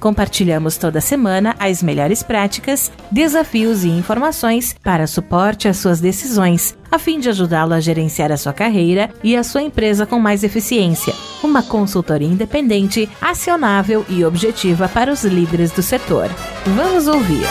Compartilhamos toda semana as melhores práticas, desafios e informações para suporte às suas decisões, a fim de ajudá-lo a gerenciar a sua carreira e a sua empresa com mais eficiência. Uma consultoria independente, acionável e objetiva para os líderes do setor. Vamos ouvir.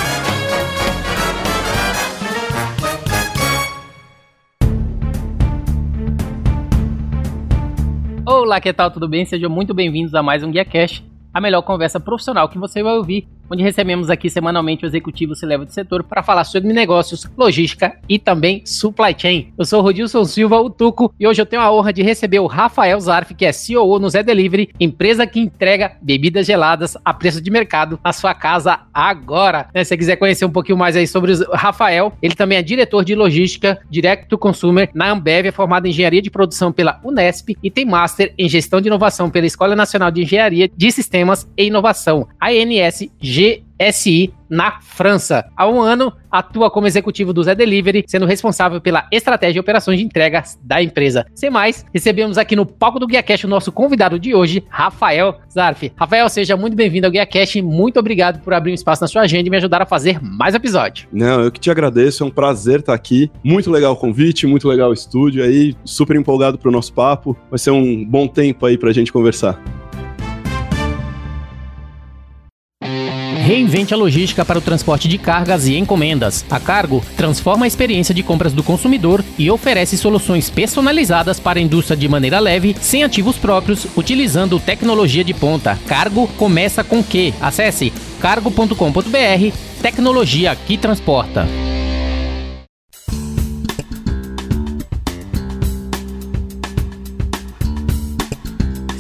Olá, que tal? Tudo bem? Sejam muito bem-vindos a mais um Guia Cash, a melhor conversa profissional que você vai ouvir onde recebemos aqui semanalmente o executivo se do setor para falar sobre negócios, logística e também supply chain. Eu sou Rodilson Silva, o Tuco, e hoje eu tenho a honra de receber o Rafael Zarf, que é CEO no Zé Delivery, empresa que entrega bebidas geladas a preço de mercado na sua casa agora. Se você quiser conhecer um pouquinho mais aí sobre o Rafael, ele também é diretor de logística Direct to Consumer na Ambev, é formado em engenharia de produção pela Unesp e tem master em gestão de inovação pela Escola Nacional de Engenharia de Sistemas e Inovação, ANSG GSI na França. Há um ano, atua como executivo do Zé Delivery, sendo responsável pela estratégia e operações de entregas da empresa. Sem mais, recebemos aqui no palco do GuiaCast o nosso convidado de hoje, Rafael Zarf. Rafael, seja muito bem-vindo ao GuiaCast e muito obrigado por abrir um espaço na sua agenda e me ajudar a fazer mais episódio. Não, eu que te agradeço, é um prazer estar aqui. Muito legal o convite, muito legal o estúdio aí, super empolgado pro nosso papo. Vai ser um bom tempo aí pra gente conversar. Reinvente a logística para o transporte de cargas e encomendas. A Cargo transforma a experiência de compras do consumidor e oferece soluções personalizadas para a indústria de maneira leve, sem ativos próprios, utilizando tecnologia de ponta. Cargo começa com Q. Acesse cargo.com.br, tecnologia que transporta.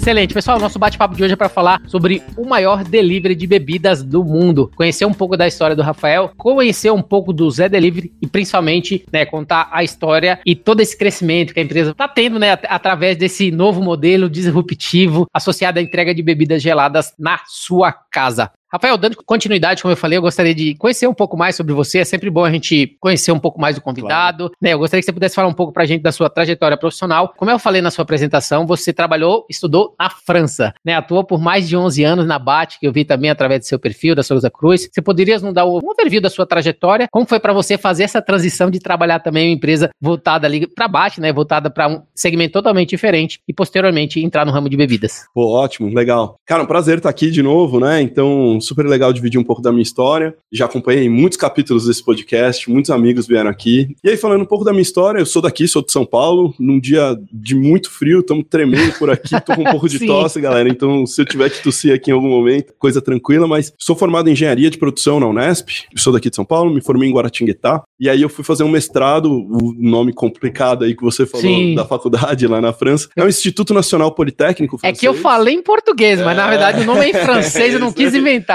Excelente, pessoal. Nosso bate-papo de hoje é para falar sobre o maior delivery de bebidas do mundo. Conhecer um pouco da história do Rafael, conhecer um pouco do Zé Delivery e principalmente, né, contar a história e todo esse crescimento que a empresa está tendo, né, através desse novo modelo disruptivo associado à entrega de bebidas geladas na sua casa. Rafael, dando continuidade, como eu falei, eu gostaria de conhecer um pouco mais sobre você. É sempre bom a gente conhecer um pouco mais do convidado. Claro. Né? Eu gostaria que você pudesse falar um pouco pra gente da sua trajetória profissional. Como eu falei na sua apresentação, você trabalhou, estudou na França, né? Atuou por mais de 11 anos na BAT, que eu vi também através do seu perfil, da Souza Cruz. Você poderia nos dar um overview da sua trajetória? Como foi para você fazer essa transição de trabalhar também em uma empresa voltada ali para BAT, né? Voltada para um segmento totalmente diferente e posteriormente entrar no ramo de bebidas? Pô, ótimo, legal. Cara, um prazer estar aqui de novo, né? Então, super legal dividir um pouco da minha história. Já acompanhei muitos capítulos desse podcast, muitos amigos vieram aqui. E aí, falando um pouco da minha história, eu sou daqui, sou de São Paulo, num dia de muito frio, estamos tremendo por aqui, tô com um pouco de tosse, galera. Então, se eu tiver que tossir aqui em algum momento, coisa tranquila, mas sou formado em engenharia de produção na Unesp, sou daqui de São Paulo, me formei em Guaratinguetá, e aí eu fui fazer um mestrado, o nome complicado aí que você falou Sim. da faculdade lá na França. É o Instituto Nacional Politécnico Francês. É que eu falei em português, mas é... na verdade o nome é em francês, eu não quis inventar.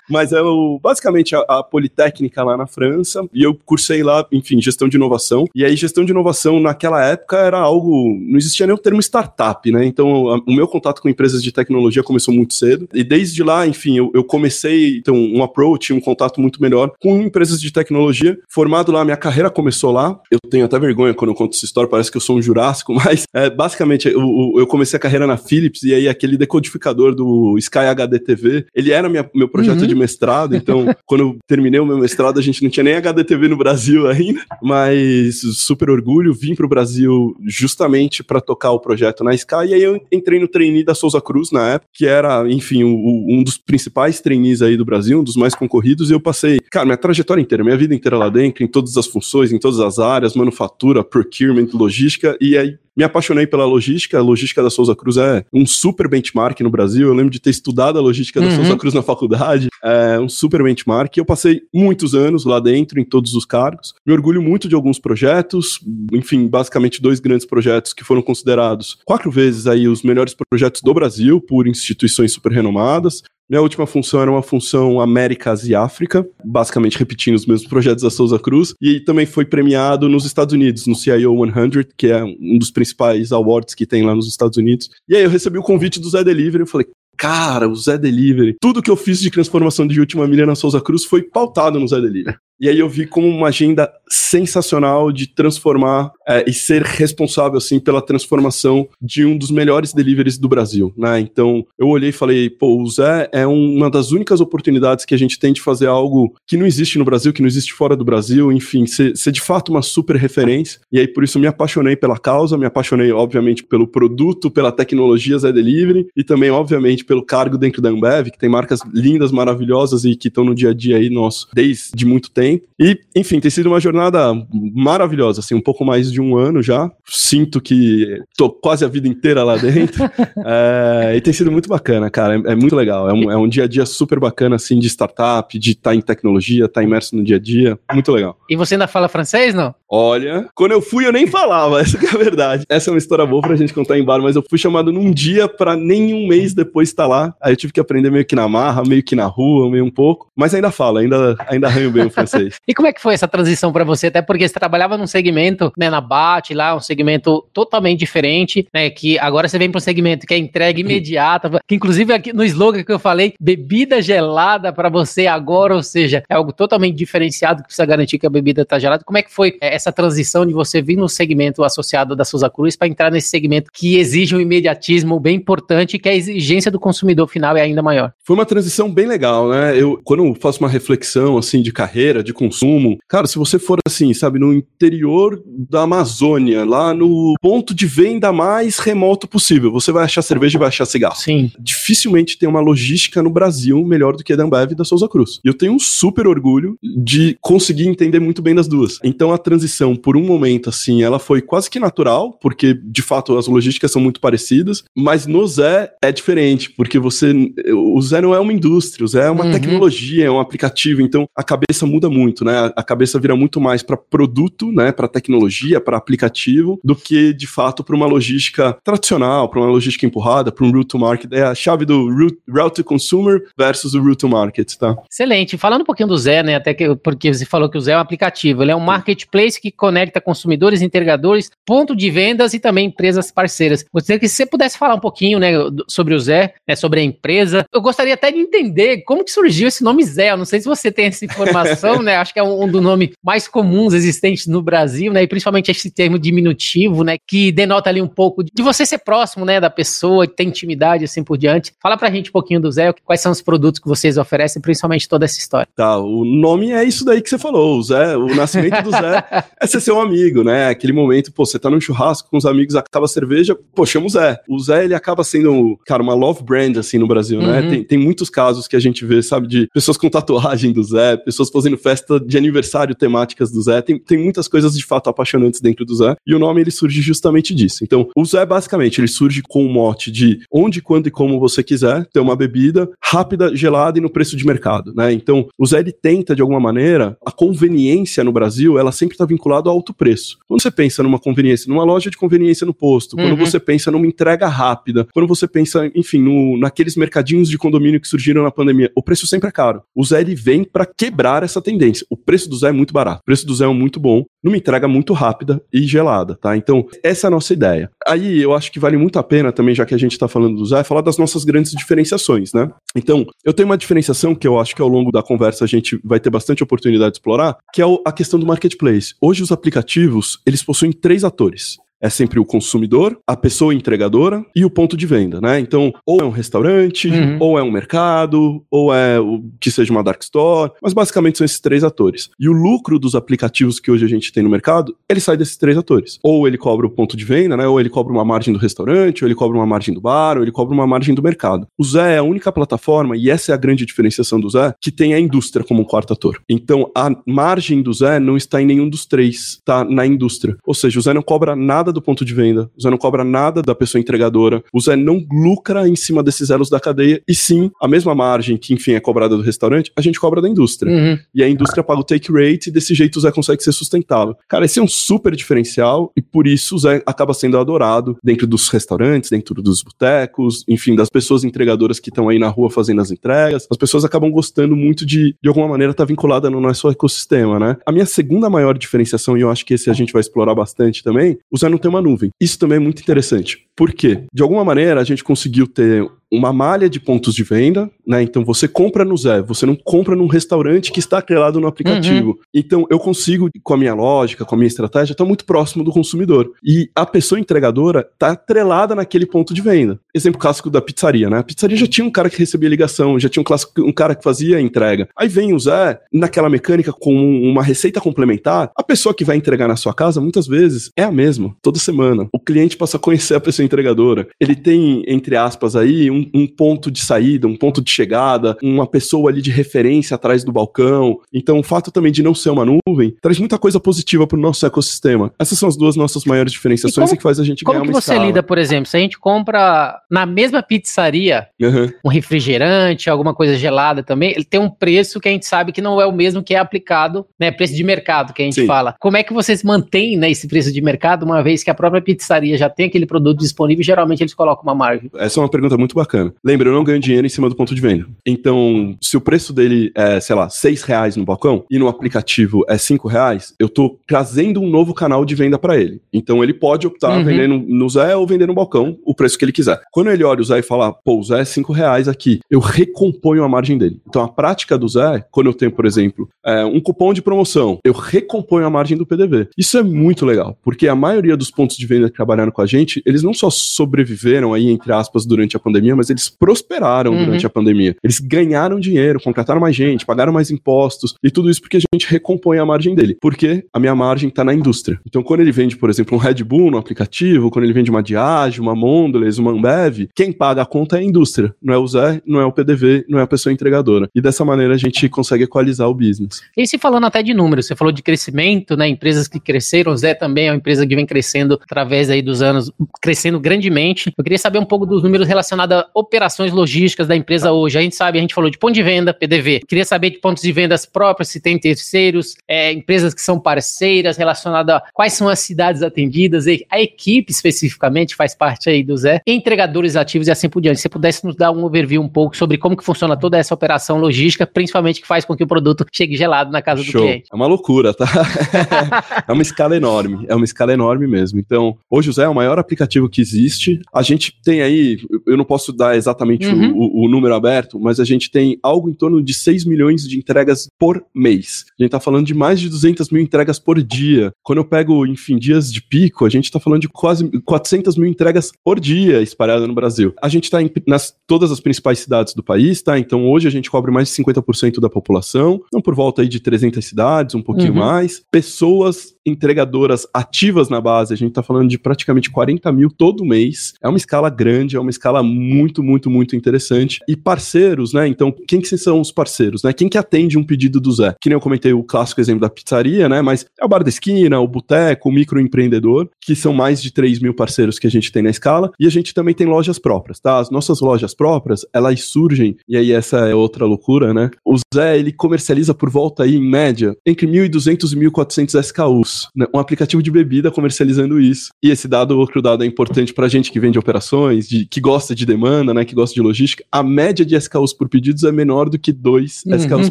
mas é o, basicamente a, a, Politécnica lá na França, e eu cursei lá, enfim, gestão de inovação. E aí gestão de inovação naquela época era algo, não existia nem o termo startup, né? Então a, o meu contato com empresas de tecnologia começou muito cedo. E desde lá, enfim, eu, eu comecei então um approach, um contato muito melhor com empresas de tecnologia, formado lá, minha carreira começou lá. Eu tenho até vergonha quando eu conto essa história, parece que eu sou um jurássico, mas é, basicamente eu, eu, comecei a carreira na Philips e aí aquele decodificador do Sky HD TV, ele era minha, meu projeto uhum. de mestrado, então quando eu terminei o meu mestrado a gente não tinha nem HD TV no Brasil ainda, mas super orgulho, vim para o Brasil justamente para tocar o projeto na Sky e aí eu entrei no trainee da Souza Cruz na época, que era, enfim, o, um dos principais trainees aí do Brasil, um dos mais concorridos e eu passei, cara, minha trajetória inteira, minha vida inteira lá dentro, em todas as funções, em todas as áreas, manufatura, procurement, logística, e aí me apaixonei pela logística. A logística da Souza Cruz é um super benchmark no Brasil. Eu lembro de ter estudado a logística uhum. da Souza Cruz na faculdade. É um super benchmark. Eu passei muitos anos lá dentro, em todos os cargos. Me orgulho muito de alguns projetos. Enfim, basicamente dois grandes projetos que foram considerados quatro vezes aí os melhores projetos do Brasil por instituições super renomadas. Minha última função era uma função Américas e África, basicamente repetindo os mesmos projetos da Souza Cruz, e também foi premiado nos Estados Unidos, no CIO 100, que é um dos principais awards que tem lá nos Estados Unidos. E aí eu recebi o convite do Zé Delivery, eu falei, cara, o Zé Delivery. Tudo que eu fiz de transformação de última milha na Souza Cruz foi pautado no Zé Delivery. E aí eu vi como uma agenda sensacional de transformar é, e ser responsável assim pela transformação de um dos melhores deliveries do Brasil, né? Então eu olhei e falei, pô, o Zé é uma das únicas oportunidades que a gente tem de fazer algo que não existe no Brasil, que não existe fora do Brasil, enfim, ser, ser de fato uma super referência. E aí por isso me apaixonei pela causa, me apaixonei obviamente pelo produto, pela tecnologia Zé Delivery e também obviamente pelo cargo dentro da Ambev, que tem marcas lindas, maravilhosas e que estão no dia a dia aí nosso desde muito tempo. E enfim, tem sido uma jornada maravilhosa, assim, um pouco mais de um ano já. Sinto que tô quase a vida inteira lá dentro. é, e tem sido muito bacana, cara. É, é muito legal. É um, é um, dia a dia super bacana, assim, de startup, de estar tá em tecnologia, estar tá imerso no dia a dia. Muito legal. E você ainda fala francês, não? Olha, quando eu fui eu nem falava, essa é a verdade. Essa é uma história boa pra gente contar em bar, mas eu fui chamado num dia pra nem um mês depois estar tá lá. Aí eu tive que aprender meio que na marra, meio que na rua, meio um pouco. Mas ainda falo, ainda, ainda arranho bem o francês. E como é que foi essa transição para você, até porque você trabalhava num segmento, né, na BAT lá, um segmento totalmente diferente, né, que agora você vem para um segmento que é entrega imediata, que inclusive aqui no slogan que eu falei, bebida gelada para você agora, ou seja, é algo totalmente diferenciado que precisa garantir que a bebida tá gelada. Como é que foi é, essa transição de você vir no segmento associado da Souza Cruz para entrar nesse segmento que exige um imediatismo bem importante, que a exigência do consumidor final é ainda maior? Foi uma transição bem legal, né? Eu, quando eu faço uma reflexão, assim, de carreira, de consumo, cara, se você for assim, sabe, no interior da Amazônia, lá no ponto de venda mais remoto possível. Você vai achar cerveja e vai achar cigarro. Sim. Dificilmente tem uma logística no Brasil melhor do que a da Ambev e da Souza Cruz. E eu tenho um super orgulho de conseguir entender muito bem das duas. Então a transição, por um momento, assim, ela foi quase que natural, porque de fato as logísticas são muito parecidas, mas no Zé é diferente, porque você. O Zé não é uma indústria, o Zé é uma uhum. tecnologia, é um aplicativo, então a cabeça muda muito, né? A cabeça vira muito mais para produto, né, para tecnologia, para aplicativo, do que de fato para uma logística tradicional, para uma logística empurrada, para um route to market. É a chave do route, route to consumer versus o route to market, tá? Excelente. Falando um pouquinho do Zé, né, até que porque você falou que o Zé é um aplicativo, ele é um marketplace que conecta consumidores, entregadores, ponto de vendas e também empresas parceiras. Gostaria que você pudesse falar um pouquinho, né, sobre o Zé, né, sobre a empresa. Eu gostaria até de entender como que surgiu esse nome Zé. Eu não sei se você tem essa informação, né? Acho que é um, um dos nomes mais comuns existentes no Brasil, né? E principalmente esse termo diminutivo, né? Que denota ali um pouco de você ser próximo, né? Da pessoa, ter intimidade, assim por diante. Fala pra gente um pouquinho do Zé, quais são os produtos que vocês oferecem, principalmente toda essa história. Tá, o nome é isso daí que você falou, o Zé, o nascimento do Zé é ser seu amigo, né? Aquele momento, pô, você tá num churrasco com os amigos, acaba a cerveja, pô, chama o Zé. O Zé, ele acaba sendo, cara, uma love brand, assim, no Brasil, né? uhum. né? Tem, tem muitos casos que a gente vê, sabe, de pessoas com tatuagem do Zé, pessoas fazendo festa de aniversário temáticas do Zé. Tem, tem muitas coisas de fato apaixonantes dentro do Zé, e o nome ele surge justamente disso. Então, o Zé basicamente ele surge com o mote de onde, quando e como você quiser ter uma bebida rápida, gelada e no preço de mercado, né? Então, o Zé ele tenta de alguma maneira a conveniência no Brasil, ela sempre está vinculada ao alto preço. Quando você pensa numa conveniência, numa loja de conveniência no posto, quando uhum. você pensa numa entrega rápida, quando você pensa, enfim, no, naqueles mercadinhos de condomínio que surgiram na pandemia, o preço sempre é caro. O Zé ele vem para quebrar essa tendência. O preço do Zé é muito barato, o preço do Zé é muito bom, numa entrega muito rápida e gelada, tá? Então, essa é a nossa ideia. Aí eu acho que vale muito a pena também, já que a gente está falando do Zé, falar das nossas grandes diferenciações, né? Então, eu tenho uma diferenciação que eu acho que ao longo da conversa a gente vai ter bastante oportunidade de explorar, que é a questão do marketplace. Hoje os aplicativos, eles possuem três atores é sempre o consumidor, a pessoa entregadora e o ponto de venda, né? Então, ou é um restaurante, uhum. ou é um mercado, ou é o que seja uma dark store, mas basicamente são esses três atores. E o lucro dos aplicativos que hoje a gente tem no mercado, ele sai desses três atores. Ou ele cobra o ponto de venda, né? Ou ele cobra uma margem do restaurante, ou ele cobra uma margem do bar, ou ele cobra uma margem do mercado. O Zé é a única plataforma, e essa é a grande diferenciação do Zé, que tem a indústria como um quarto ator. Então, a margem do Zé não está em nenhum dos três, está na indústria. Ou seja, o Zé não cobra nada nada do ponto de venda, o Zé não cobra nada da pessoa entregadora, o Zé não lucra em cima desses elos da cadeia, e sim, a mesma margem que, enfim, é cobrada do restaurante, a gente cobra da indústria. Uhum. E a indústria paga o take rate e desse jeito o Zé consegue ser sustentável. Cara, esse é um super diferencial e por isso o Zé acaba sendo adorado dentro dos restaurantes, dentro dos botecos, enfim, das pessoas entregadoras que estão aí na rua fazendo as entregas. As pessoas acabam gostando muito de, de alguma maneira, estar tá vinculada no nosso ecossistema, né? A minha segunda maior diferenciação, e eu acho que esse a gente vai explorar bastante também, o Zé não tem uma nuvem. Isso também é muito interessante. Por quê? De alguma maneira, a gente conseguiu ter uma malha de pontos de venda, né? Então você compra no Zé, você não compra num restaurante que está atrelado no aplicativo. Uhum. Então eu consigo, com a minha lógica, com a minha estratégia, estar muito próximo do consumidor. E a pessoa entregadora está atrelada naquele ponto de venda. Exemplo clássico da pizzaria, né? A pizzaria já tinha um cara que recebia ligação, já tinha um, clássico, um cara que fazia a entrega. Aí vem o Zé, naquela mecânica com uma receita complementar, a pessoa que vai entregar na sua casa, muitas vezes, é a mesma, toda semana. O cliente passa a conhecer a pessoa entregadora. Ele tem, entre aspas, aí, um, um ponto de saída, um ponto de chegada, uma pessoa ali de referência atrás do balcão. Então, o fato também de não ser uma nuvem traz muita coisa positiva para o nosso ecossistema. Essas são as duas nossas maiores diferenciações e, como, e que faz a gente ganhar uma Como que você escala. lida, por exemplo, se a gente compra na mesma pizzaria uhum. um refrigerante, alguma coisa gelada também, ele tem um preço que a gente sabe que não é o mesmo que é aplicado, né, preço de mercado que a gente Sim. fala. Como é que vocês mantêm, né, esse preço de mercado, uma vez que a própria pizzaria já tem aquele produto disponível, geralmente eles colocam uma margem? Essa é uma pergunta muito bacana. Lembra, eu não ganho dinheiro em cima do ponto de venda. Então, se o preço dele é, sei lá, seis reais no balcão e no aplicativo é cinco reais, eu tô trazendo um novo canal de venda para ele. Então, ele pode optar uhum. vender no, Zé ou vender no balcão o preço que ele quiser. Quando ele olha o Zé e fala, pô, o Zé é cinco reais aqui, eu recomponho a margem dele. Então, a prática do Zé, quando eu tenho, por exemplo, é, um cupom de promoção, eu recomponho a margem do PDV. Isso é muito legal, porque a maioria dos pontos de venda que trabalharam com a gente, eles não só sobreviveram aí, entre aspas, durante a pandemia, mas eles prosperaram uhum. durante a pandemia. Eles ganharam dinheiro, contrataram mais gente, pagaram mais impostos e tudo isso porque a gente recompõe a margem dele. Porque a minha margem está na indústria. Então, quando ele vende, por exemplo, um Red Bull no aplicativo, quando ele vende uma Diageo, uma Mondelez, uma Ambev, quem paga a conta é a indústria. Não é o Zé, não é o PDV, não é a pessoa entregadora. E dessa maneira a gente consegue equalizar o business. E se falando até de números, você falou de crescimento, né? Empresas que cresceram, o Zé também é uma empresa que vem crescendo através aí dos anos, crescendo grandemente. Eu queria saber um pouco dos números relacionados operações logísticas da empresa hoje. A gente sabe, a gente falou de ponto de venda, PDV. Queria saber de pontos de vendas próprios, se tem terceiros, é, empresas que são parceiras, relacionadas a quais são as cidades atendidas, a equipe especificamente faz parte aí do Zé, entregadores ativos e assim por diante. Se você pudesse nos dar um overview um pouco sobre como que funciona toda essa operação logística, principalmente que faz com que o produto chegue gelado na casa Show. do cliente. É uma loucura, tá? é uma escala enorme, é uma escala enorme mesmo. Então, hoje o Zé é o maior aplicativo que existe. A gente tem aí, eu não posso dar exatamente uhum. o, o, número aberto, mas a gente tem algo em torno de 6 milhões de entregas por mês. A gente tá falando de mais de 200 mil entregas por dia. Quando eu pego, enfim, dias de pico, a gente tá falando de quase 400 mil entregas por dia espalhada no Brasil. A gente tá em nas, todas as principais cidades do país, tá? Então hoje a gente cobre mais de 50% da população, então por volta aí de 300 cidades, um pouquinho uhum. mais. Pessoas entregadoras ativas na base, a gente tá falando de praticamente 40 mil todo mês. É uma escala grande, é uma escala muito, muito, muito interessante. E parceiros, né? Então, quem que são os parceiros, né? Quem que atende um pedido do Zé? Que nem eu comentei o clássico exemplo da pizzaria, né? Mas é o bar da esquina, o boteco, o microempreendedor, que são mais de 3 mil parceiros que a gente tem na escala. E a gente também tem lojas próprias, tá? As nossas lojas próprias, elas surgem, e aí essa é outra loucura, né? O Zé, ele comercializa por volta aí, em média, entre 1.200 e 1.400 SKUs né? um aplicativo de bebida comercializando isso. E esse dado, outro dado é importante para gente que vende operações, de, que gosta de demanda, né, que gosta de logística. A média de SKUs por pedidos é menor do que dois uhum. SKUs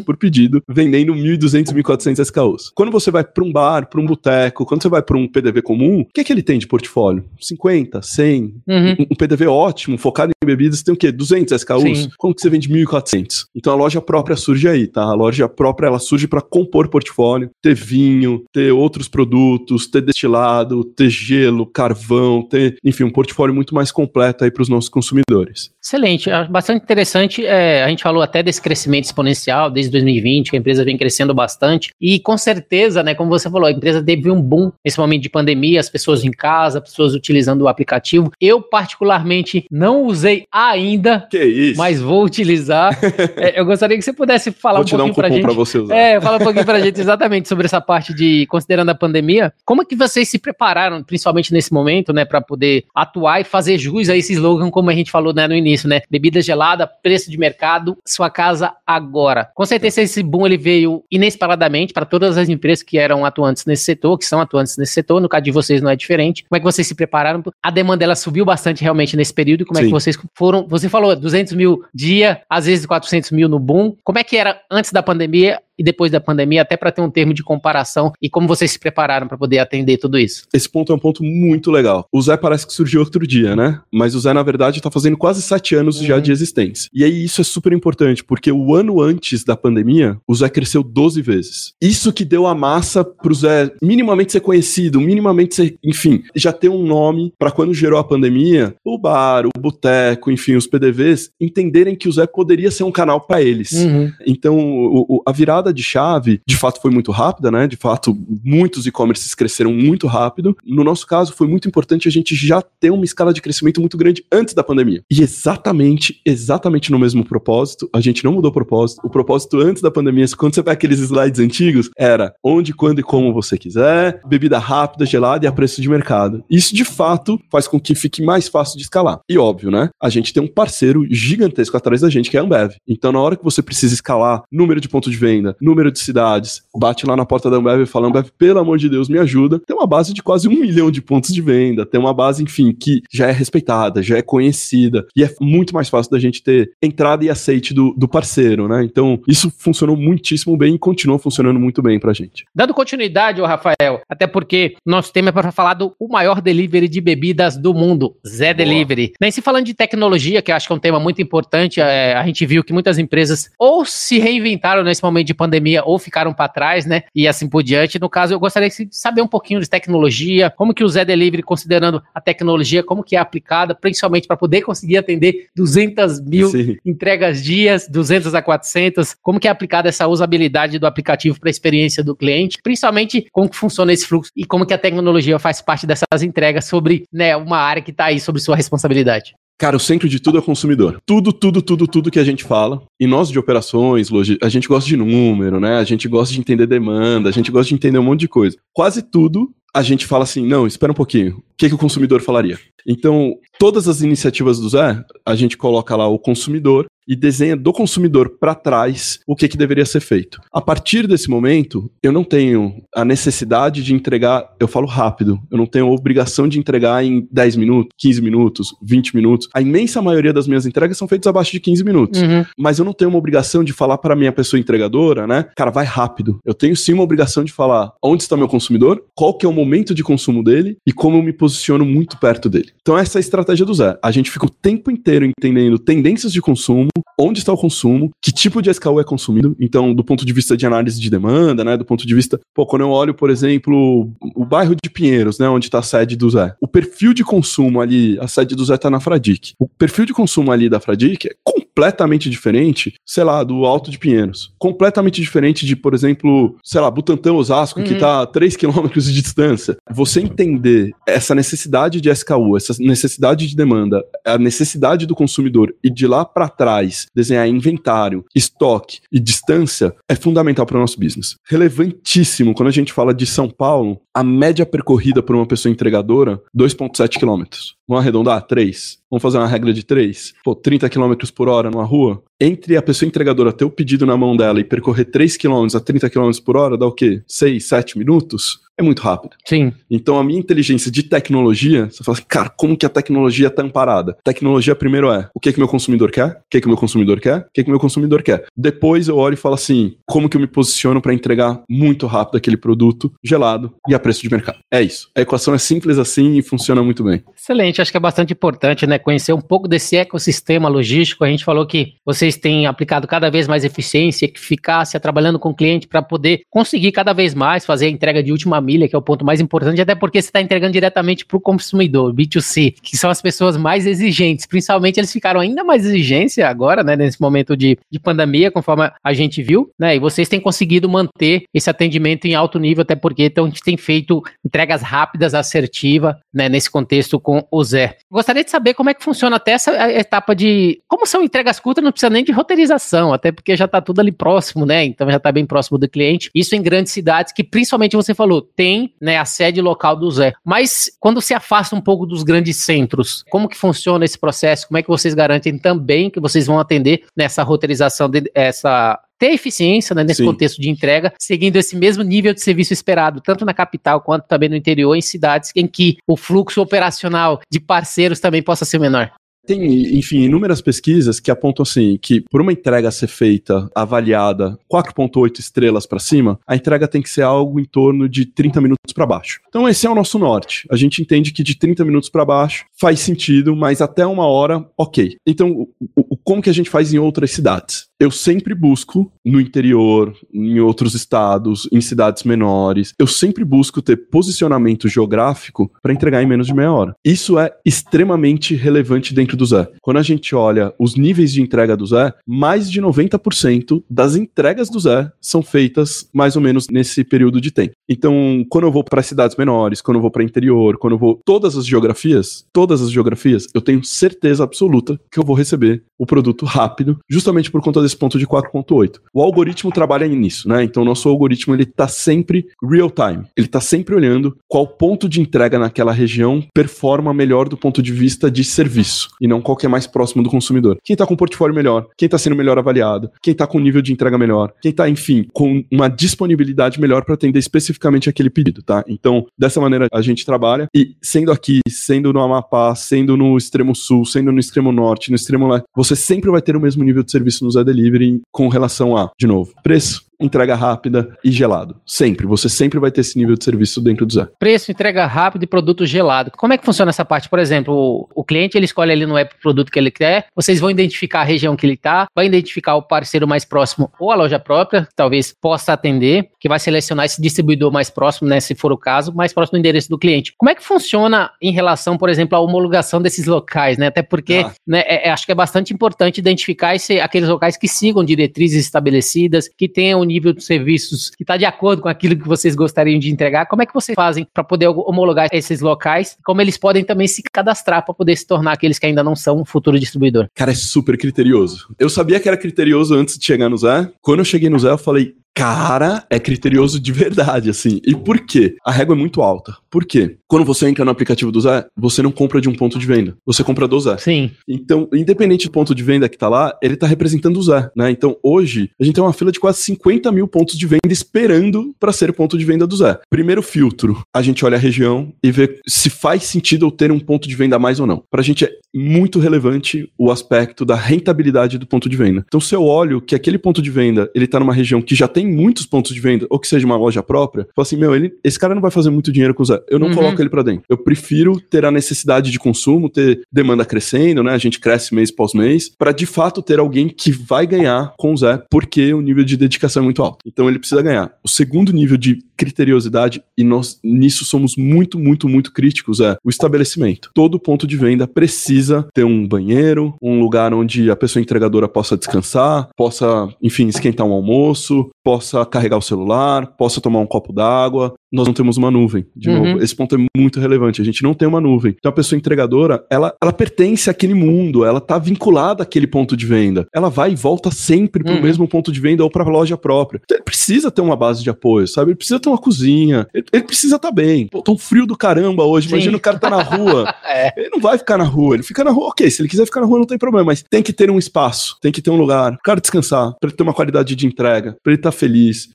por pedido, vendendo 1.200, 1.400 SKUs. Quando você vai para um bar, para um boteco, quando você vai para um PDV comum, o que é que ele tem de portfólio? 50, 100? Uhum. Um, um, PDV ótimo, focado em bebidas, tem o quê? 200 SKUs? Sim. Como que você vende 1.400? Então a loja própria surge aí, tá? A loja própria, ela surge para compor portfólio, ter vinho, ter outros produtos, ter destilado, ter gelo, carvão, ter, enfim, um portfólio muito mais completo aí para os nossos consumidores. Excelente, bastante interessante. É, a gente falou até desse crescimento exponencial desde 2020, que a empresa vem crescendo bastante. E com certeza, né, como você falou, a empresa teve um boom nesse momento de pandemia, as pessoas em casa, pessoas utilizando o aplicativo. Eu, particularmente, não usei ainda, mas vou utilizar. é, eu gostaria que você pudesse falar vou um pouquinho um para gente. Pra você usar. É, fala um pouquinho para gente exatamente sobre essa parte de considerando a pandemia. Como é que vocês se prepararam, principalmente nesse momento, né, para poder atuar e fazer jus a esse slogan, como a gente falou né, no início? Isso, né? Bebida gelada, preço de mercado, sua casa agora. Com certeza esse boom ele veio inesperadamente para todas as empresas que eram atuantes nesse setor, que são atuantes nesse setor. No caso de vocês não é diferente. Como é que vocês se prepararam? A demanda ela subiu bastante realmente nesse período. Como Sim. é que vocês foram? Você falou 200 mil dia, às vezes 400 mil no boom. Como é que era antes da pandemia? E depois da pandemia, até para ter um termo de comparação e como vocês se prepararam para poder atender tudo isso? Esse ponto é um ponto muito legal. O Zé parece que surgiu outro dia, né? Mas o Zé, na verdade, está fazendo quase sete anos uhum. já de existência. E aí isso é super importante, porque o ano antes da pandemia, o Zé cresceu 12 vezes. Isso que deu a massa pro Zé minimamente ser conhecido, minimamente ser, enfim, já ter um nome para quando gerou a pandemia, o bar, o boteco, enfim, os PDVs, entenderem que o Zé poderia ser um canal para eles. Uhum. Então, o, o, a virada de chave, de fato, foi muito rápida, né? De fato, muitos e-commerces cresceram muito rápido. No nosso caso, foi muito importante a gente já ter uma escala de crescimento muito grande antes da pandemia. E exatamente, exatamente no mesmo propósito, a gente não mudou o propósito. O propósito antes da pandemia, quando você pega aqueles slides antigos, era onde, quando e como você quiser, bebida rápida, gelada e a preço de mercado. Isso, de fato, faz com que fique mais fácil de escalar. E óbvio, né? A gente tem um parceiro gigantesco atrás da gente, que é a Ambev. Então, na hora que você precisa escalar número de pontos de venda, número de cidades, bate lá na porta da Ambev e fala, Ambev, pelo amor de Deus, me ajuda. Tem uma base de quase um milhão de pontos de venda, tem uma base, enfim, que já é respeitada, já é conhecida, e é muito mais fácil da gente ter entrada e aceite do, do parceiro, né? Então, isso funcionou muitíssimo bem e continua funcionando muito bem pra gente. Dando continuidade, ô Rafael, até porque nosso tema é para falar do o maior delivery de bebidas do mundo, Zé Delivery. Nem se falando de tecnologia, que eu acho que é um tema muito importante, é, a gente viu que muitas empresas ou se reinventaram nesse momento de pandemia ou ficaram para trás, né? E assim por diante. No caso, eu gostaria de saber um pouquinho de tecnologia, como que o Zé Delivery, considerando a tecnologia, como que é aplicada, principalmente para poder conseguir atender 200 mil Sim. entregas dias, 200 a 400, como que é aplicada essa usabilidade do aplicativo para a experiência do cliente, principalmente como que funciona esse fluxo e como que a tecnologia faz parte dessas entregas sobre né, uma área que está aí sobre sua responsabilidade. Cara, o centro de tudo é o consumidor. Tudo, tudo, tudo, tudo que a gente fala. E nós de operações, a gente gosta de número, né? A gente gosta de entender demanda, a gente gosta de entender um monte de coisa. Quase tudo a gente fala assim, não, espera um pouquinho. O que, que o consumidor falaria? Então, todas as iniciativas do Zé, a gente coloca lá o consumidor e desenha do consumidor para trás o que, que deveria ser feito. A partir desse momento, eu não tenho a necessidade de entregar, eu falo rápido, eu não tenho a obrigação de entregar em 10 minutos, 15 minutos, 20 minutos. A imensa maioria das minhas entregas são feitas abaixo de 15 minutos. Uhum. Mas eu não tenho uma obrigação de falar para minha pessoa entregadora, né? Cara, vai rápido. Eu tenho sim uma obrigação de falar onde está meu consumidor, qual que é o momento de consumo dele e como eu me posiciono muito perto dele. Então essa é a estratégia do Zé. A gente fica o tempo inteiro entendendo tendências de consumo, onde está o consumo, que tipo de SKU é consumido. Então, do ponto de vista de análise de demanda, né? Do ponto de vista, pô, quando eu olho, por exemplo, o bairro de Pinheiros, né? Onde está a sede do Zé. O perfil de consumo ali, a sede do Zé está na Fradic. O perfil de consumo ali da Fradic é completamente diferente, sei lá, do Alto de Pinheiros. Completamente diferente de, por exemplo, sei lá, Butantã Osasco, uhum. que está a 3 quilômetros de distância. Você entender essa necessidade de SKU, essa necessidade de demanda, a necessidade do consumidor e de lá para trás desenhar inventário, estoque e distância é fundamental para o nosso business. Relevantíssimo quando a gente fala de São Paulo, a média percorrida por uma pessoa entregadora, 2,7 quilômetros. Vamos arredondar? 3. Vamos fazer uma regra de 3. Pô, 30 km por hora numa rua. Entre a pessoa entregadora ter o pedido na mão dela e percorrer 3 km a 30 km por hora, dá o quê? 6, 7 minutos? é muito rápido. Sim. Então a minha inteligência de tecnologia, você fala assim, cara, como que a tecnologia tá amparada? Tecnologia primeiro é o que que meu consumidor quer, o que que meu consumidor quer, o que que meu consumidor quer. Depois eu olho e falo assim, como que eu me posiciono para entregar muito rápido aquele produto gelado e a preço de mercado. É isso. A equação é simples assim e funciona muito bem. Excelente, acho que é bastante importante, né, conhecer um pouco desse ecossistema logístico. A gente falou que vocês têm aplicado cada vez mais eficiência, eficácia, trabalhando com o cliente para poder conseguir cada vez mais fazer a entrega de última família, que é o ponto mais importante, até porque você está entregando diretamente para o consumidor, B2C, que são as pessoas mais exigentes. Principalmente eles ficaram ainda mais exigentes agora, né, nesse momento de, de pandemia, conforme a gente viu, né, e vocês têm conseguido manter esse atendimento em alto nível, até porque então, a gente tem feito entregas rápidas, assertiva, né, nesse contexto com o Zé. Gostaria de saber como é que funciona até essa etapa de. Como são entregas curtas, não precisa nem de roteirização, até porque já está tudo ali próximo, né? Então já está bem próximo do cliente. Isso em grandes cidades que, principalmente você falou, tem né, a sede local do Zé. Mas quando se afasta um pouco dos grandes centros, como que funciona esse processo? Como é que vocês garantem também que vocês vão atender nessa roteirização, de, essa ter eficiência né, nesse Sim. contexto de entrega, seguindo esse mesmo nível de serviço esperado, tanto na capital quanto também no interior, em cidades em que o fluxo operacional de parceiros também possa ser menor. Tem, enfim, inúmeras pesquisas que apontam assim que por uma entrega ser feita avaliada 4.8 estrelas para cima, a entrega tem que ser algo em torno de 30 minutos para baixo. Então esse é o nosso norte. A gente entende que de 30 minutos para baixo faz sentido, mas até uma hora, ok. Então, o, o, como que a gente faz em outras cidades? Eu sempre busco no interior, em outros estados, em cidades menores, eu sempre busco ter posicionamento geográfico para entregar em menos de meia hora. Isso é extremamente relevante dentro do Zé. Quando a gente olha os níveis de entrega do Zé, mais de 90% das entregas do Zé são feitas mais ou menos nesse período de tempo. Então, quando eu vou para cidades menores, quando eu vou para interior, quando eu vou todas as geografias, todas as geografias, eu tenho certeza absoluta que eu vou receber o produto rápido, justamente por conta desse ponto de 4.8. O algoritmo trabalha nisso, né? Então, nosso algoritmo ele está sempre real time. Ele está sempre olhando qual ponto de entrega naquela região performa melhor do ponto de vista de serviço e não qual que é mais próximo do consumidor. Quem está com portfólio melhor, quem está sendo melhor avaliado, quem está com nível de entrega melhor, quem está, enfim, com uma disponibilidade melhor para atender especificamente aquele pedido, tá? Então, dessa maneira a gente trabalha e sendo aqui, sendo no Amapá, sendo no extremo sul, sendo no extremo norte, no extremo leste, você sempre vai ter o mesmo nível de serviço no Zé Delivery com relação a, de novo, preço, entrega rápida e gelado. Sempre. Você sempre vai ter esse nível de serviço dentro do Zé. Preço, entrega rápida e produto gelado. Como é que funciona essa parte? Por exemplo, o, cliente ele escolhe ali no app o produto que ele quer, vocês vão identificar a região que ele está, vai identificar o parceiro mais próximo ou a loja própria, que talvez possa atender, que vai selecionar esse distribuidor mais próximo, né, se for o caso, mais próximo do endereço do cliente. Como é que funciona em relação, por exemplo, à homologação desses locais, né? Até porque ah. né, é, é, acho que é bastante importante identificar esse, aqueles locais que sigam diretrizes estabelecidas, que tenham nível de serviços que está de acordo com aquilo que vocês gostariam de entregar, como é que vocês fazem para poder homologar esses locais? Como eles podem também se cadastrar para poder se tornar aqueles que ainda não são um futuro distribuidor? Cara, é super criterioso. Eu sabia que era criterioso antes de chegar no Zé. Quando eu cheguei no Zé, eu falei, cara é criterioso de verdade, assim. E por quê? A régua é muito alta. Por quê? Quando você entra no aplicativo do Zé, você não compra de um ponto de venda. Você compra do Zé. Sim. Então, independente do ponto de venda que tá lá, ele tá representando o Zé, né? Então, hoje, a gente tem uma fila de quase 50 mil pontos de venda esperando para ser ponto de venda do Zé. Primeiro filtro, a gente olha a região e vê se faz sentido eu ter um ponto de venda a mais ou não. Pra gente é muito relevante o aspecto da rentabilidade do ponto de venda. Então, se eu olho que aquele ponto de venda, ele tá numa região que já tem tem muitos pontos de venda, ou que seja uma loja própria, fala assim, meu, ele, esse cara não vai fazer muito dinheiro com o Zé. Eu não uhum. coloco ele para dentro. Eu prefiro ter a necessidade de consumo, ter demanda crescendo, né? A gente cresce mês após mês, para de fato ter alguém que vai ganhar com o Zé, porque o nível de dedicação é muito alto. Então ele precisa ganhar. O segundo nível de criteriosidade, e nós nisso somos muito, muito, muito críticos, é o estabelecimento. Todo ponto de venda precisa ter um banheiro, um lugar onde a pessoa entregadora possa descansar, possa, enfim, esquentar um almoço, possa carregar o celular, possa tomar um copo d'água, nós não temos uma nuvem. De uhum. novo, esse ponto é muito relevante. A gente não tem uma nuvem. Então a pessoa entregadora, ela, ela pertence àquele mundo, ela tá vinculada àquele ponto de venda. Ela vai e volta sempre pro uhum. mesmo ponto de venda ou pra loja própria. Então ele precisa ter uma base de apoio, sabe? Ele precisa ter uma cozinha. Ele, ele precisa estar tá bem. Pô, tão frio do caramba hoje. Sim. Imagina o cara tá na rua. é. Ele não vai ficar na rua. Ele fica na rua, ok. Se ele quiser ficar na rua, não tem problema. Mas tem que ter um espaço, tem que ter um lugar. O cara descansar, pra ele ter uma qualidade de entrega, pra ele estar tá feliz,